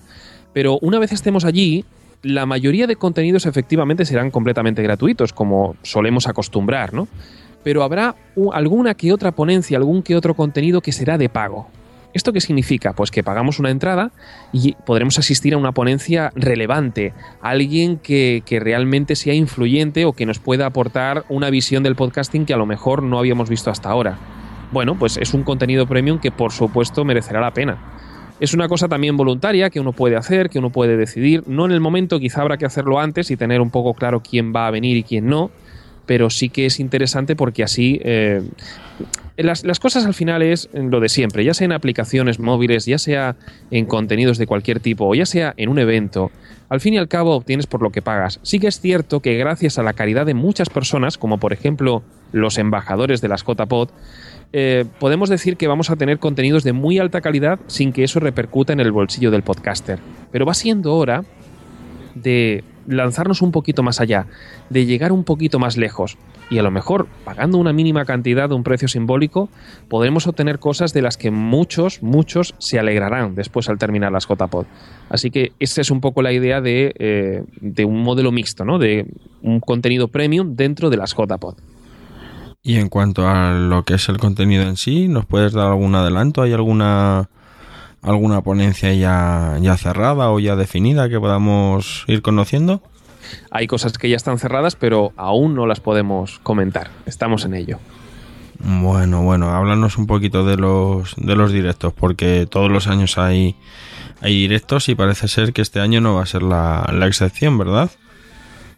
Pero una vez estemos allí, la mayoría de contenidos efectivamente serán completamente gratuitos, como solemos acostumbrar, ¿no? Pero habrá alguna que otra ponencia, algún que otro contenido que será de pago. ¿Esto qué significa? Pues que pagamos una entrada y podremos asistir a una ponencia relevante, alguien que, que, realmente sea influyente o que nos pueda aportar una visión del podcasting que a lo mejor no habíamos visto hasta ahora. Bueno, pues es un contenido premium que por supuesto merecerá la pena. Es una cosa también voluntaria que uno puede hacer, que uno puede decidir, no en el momento, quizá habrá que hacerlo antes y tener un poco claro quién va a venir y quién no, pero sí que es interesante porque así eh, las, cosas al final es lo de siempre, ya sea en aplicaciones móviles, ya sea en contenidos de cualquier tipo, o ya sea en un evento, al fin y al cabo obtienes por lo que pagas. Sí que es cierto que gracias a la caridad de muchas personas, como por ejemplo los embajadores de las JPod, eh, podemos decir que vamos a tener contenidos de muy alta calidad sin que eso repercuta en el bolsillo del podcaster. Pero va siendo hora de lanzarnos un poquito más allá, de llegar un poquito más lejos. Y a lo mejor, pagando una mínima cantidad de un precio simbólico, podremos obtener cosas de las que muchos, muchos se alegrarán después al terminar las JPod. Así que esa es un poco la idea de, eh, de un modelo mixto, ¿no? de un contenido premium dentro de las JPod. Y en cuanto a lo que es el contenido en sí, ¿nos puedes dar algún adelanto? ¿Hay alguna alguna ponencia ya, ya cerrada o ya definida que podamos ir conociendo? Hay cosas que ya están cerradas, pero aún no las podemos comentar. Estamos en ello. Bueno, bueno, háblanos un poquito de los, de los directos, porque todos los años hay, hay directos y parece ser que este año no va a ser la, la excepción, ¿verdad?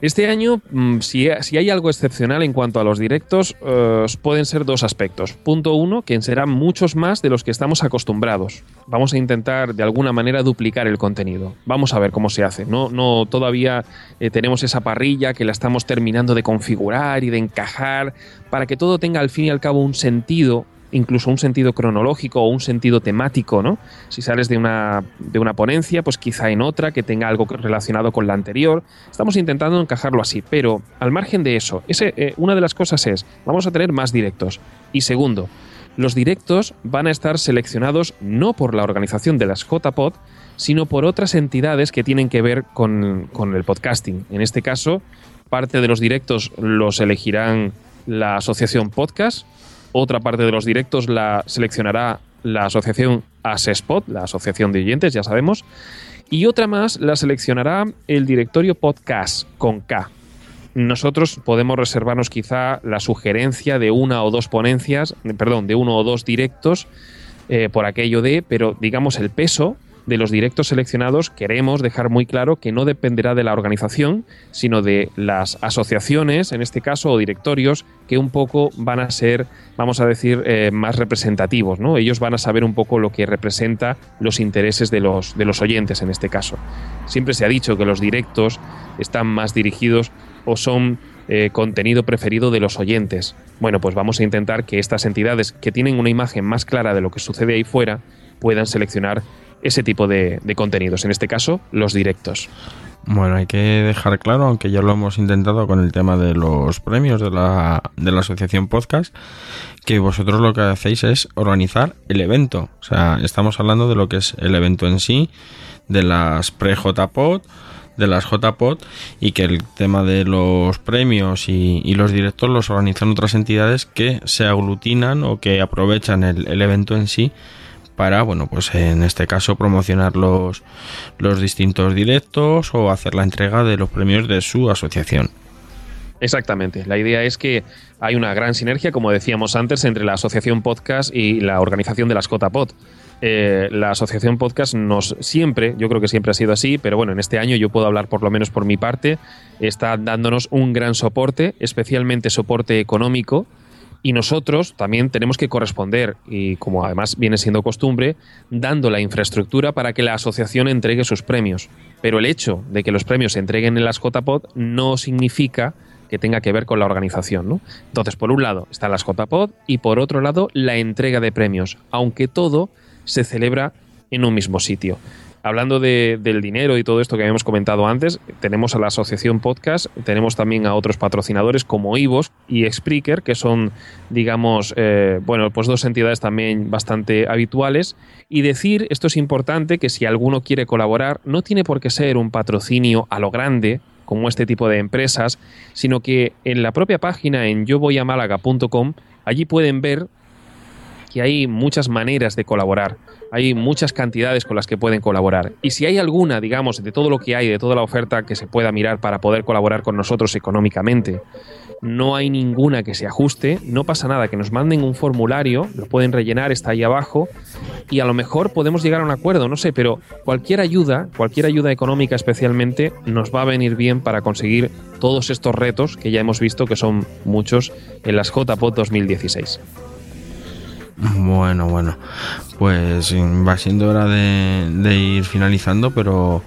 Este año, mm, si, hay algo excepcional en cuanto a los directos, eh, pueden ser dos aspectos. Punto uno, que serán muchos más de los que estamos acostumbrados. Vamos a intentar de alguna manera duplicar el contenido. Vamos a ver cómo se hace. No, todavía eh, tenemos esa parrilla que la estamos terminando de configurar y de encajar para que todo tenga al fin y al cabo un sentido incluso un sentido cronológico o un sentido temático, ¿no? Si sales de una, de una ponencia, pues quizá en otra que tenga algo relacionado con la anterior. Estamos intentando encajarlo así, pero al margen de eso, ese, eh, una de las cosas es, vamos a tener más directos. Y segundo, los directos van a estar seleccionados no por la organización de las JPod, sino por otras entidades que tienen que ver con, con el podcasting. En este caso, parte de los directos los elegirán la asociación Podcast, otra parte de los directos la seleccionará la asociación ASESPOT, la asociación de oyentes, ya sabemos. Y otra más la seleccionará el directorio Podcast con K. Nosotros podemos reservarnos quizá la sugerencia de una o dos ponencias, perdón, de uno o dos directos eh, por aquello de, pero digamos el peso de los directos seleccionados queremos dejar muy claro que no dependerá de la organización, sino de las asociaciones, en este caso, o directorios, que un poco van a ser, vamos a decir, eh, más representativos. ¿no? Ellos van a saber un poco lo que representa los intereses de los, de los oyentes, en este caso. Siempre se ha dicho que los directos están más dirigidos o son eh, contenido preferido de los oyentes. Bueno, pues vamos a intentar que estas entidades que tienen una imagen más clara de lo que sucede ahí fuera puedan seleccionar ese tipo de, contenidos, en este caso los directos. Bueno, hay que dejar claro, aunque ya lo hemos intentado con el tema de los premios de la, de la asociación podcast, que vosotros lo que hacéis es organizar el evento. O sea, estamos hablando de lo que es el evento en sí, de las pre-JPod, de las JPod y que el tema de los premios y, los directos los organizan otras entidades que se aglutinan o que aprovechan el evento en sí para, bueno, pues en este caso promocionar los, los distintos directos o hacer la entrega de los premios de su asociación. Exactamente. La idea es que hay una gran sinergia, como decíamos antes, entre la asociación podcast y la organización de las JPod. Eh, la asociación podcast nos siempre, yo creo que siempre ha sido así, pero bueno, en este año yo puedo hablar por lo menos por mi parte, está dándonos un gran soporte, especialmente soporte económico, y nosotros también tenemos que corresponder, y como además viene siendo costumbre, dando la infraestructura para que la asociación entregue sus premios. Pero el hecho de que los premios se entreguen en las JPod no significa que tenga que ver con la organización. ¿no? Entonces, por un lado están las JPod y por otro lado la entrega de premios, aunque todo se celebra en un mismo sitio. Hablando de, del dinero y todo esto que habíamos comentado antes, tenemos a la Asociación Podcast, tenemos también a otros patrocinadores como Ivos y Spreaker, que son, digamos, eh, bueno, pues dos entidades también bastante habituales. Y decir, esto es importante, que si alguno quiere colaborar, no tiene por qué ser un patrocinio a lo grande, como este tipo de empresas, sino que en la propia página en yovoyamálaga.com, allí pueden ver que hay muchas maneras de colaborar, hay muchas cantidades con las que pueden colaborar. Y si hay alguna, digamos, de todo lo que hay, de toda la oferta que se pueda mirar para poder colaborar con nosotros económicamente, no hay ninguna que se ajuste, no pasa nada, que nos manden un formulario, lo pueden rellenar, está ahí abajo, y a lo mejor podemos llegar a un acuerdo, no sé, pero cualquier ayuda, cualquier ayuda económica especialmente, nos va a venir bien para conseguir todos estos retos que ya hemos visto que son muchos en las JPOT 2016. Bueno, bueno, pues va siendo hora de, de, ir finalizando, pero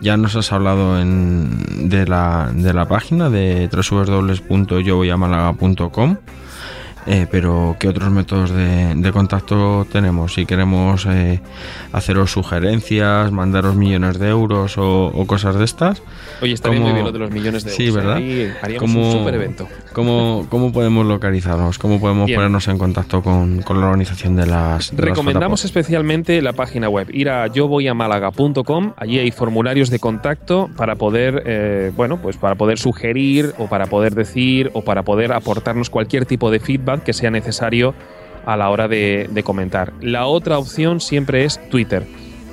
ya nos has hablado en, de, la, de la página de www.yovoyamalaga.com. Eh, pero ¿qué otros métodos de, de, contacto tenemos? Si queremos eh, haceros sugerencias, mandaros millones de euros o, o cosas de estas. Oye, está bien muy bien lo de los millones de euros. Sí, ¿verdad? Ahí haríamos un super evento. ¿cómo, ¿Cómo podemos localizarnos? ¿Cómo podemos bien. ponernos en contacto con, con, la organización de las... De Recomendamos las especialmente la página web. Ir a yovoyamálaga.com. Allí hay formularios de contacto para poder, eh, bueno, pues para poder sugerir o para poder decir o para poder aportarnos cualquier tipo de feedback que sea necesario a la hora de, comentar. La otra opción siempre es Twitter.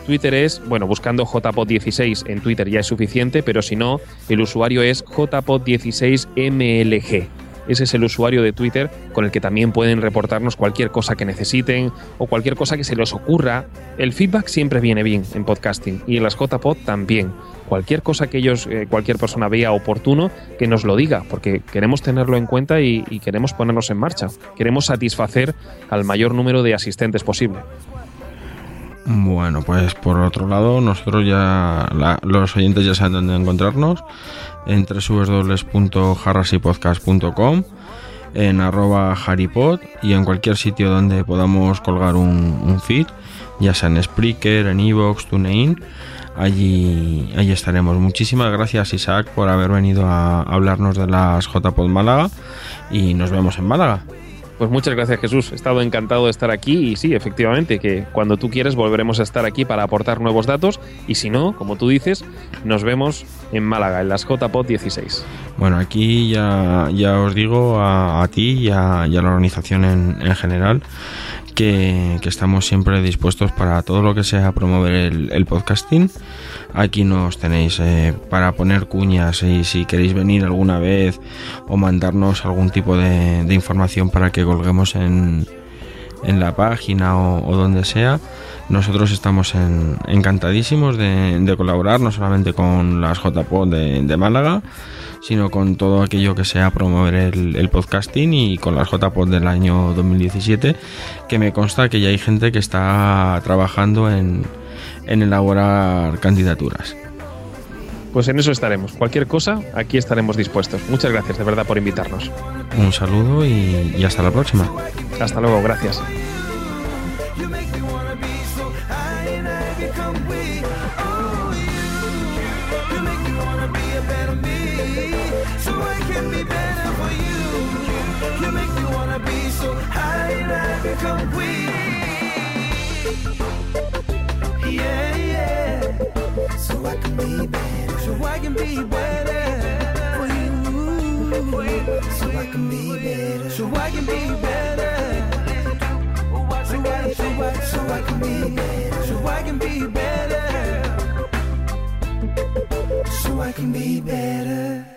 Twitter es, bueno, buscando JPod16 en Twitter ya es suficiente, pero si no, el usuario es JPod16MLG. Ese es el usuario de Twitter con el que también pueden reportarnos cualquier cosa que necesiten o cualquier cosa que se les ocurra. El feedback siempre viene bien en podcasting y en las JPod también cualquier cosa que ellos, eh, cualquier persona vea oportuno, que nos lo diga, porque queremos tenerlo en cuenta y, y, queremos ponernos en marcha. Queremos satisfacer al mayor número de asistentes posible. Bueno, pues por otro lado, nosotros ya, los oyentes ya saben dónde encontrarnos, en www.harrasipodcast.com, en arroba haripod y en cualquier sitio donde podamos colgar un, un feed, ya sea en Spreaker, en Evox, TuneIn allí, allí estaremos. Muchísimas gracias Isaac por haber venido a hablarnos de las JPod Málaga y nos vemos en Málaga. Pues muchas gracias Jesús, he estado encantado de estar aquí y sí, efectivamente, que cuando tú quieres volveremos a estar aquí para aportar nuevos datos y si no, como tú dices, nos vemos en Málaga, en las JPod 16. Bueno, aquí ya, ya os digo a, a ti y a, y a, la organización en, en general que, estamos siempre dispuestos para todo lo que sea promover el, podcasting. Aquí nos tenéis eh, para poner cuñas y si queréis venir alguna vez o mandarnos algún tipo de, información para que colguemos en, en la página o, donde sea. Nosotros estamos en, encantadísimos de, de, colaborar, no solamente con las JPO de, de Málaga, sino con todo aquello que sea promover el, el, podcasting y con las JPod del año 2017, que me consta que ya hay gente que está trabajando en, en elaborar candidaturas. Pues en eso estaremos. Cualquier cosa, aquí estaremos dispuestos. Muchas gracias de verdad por invitarnos. Un saludo y, y hasta la próxima. Hasta luego, gracias. Be better. So I can be better for you. So I can be better. So I can be better. So I can be better. So I can be better. So I can be better.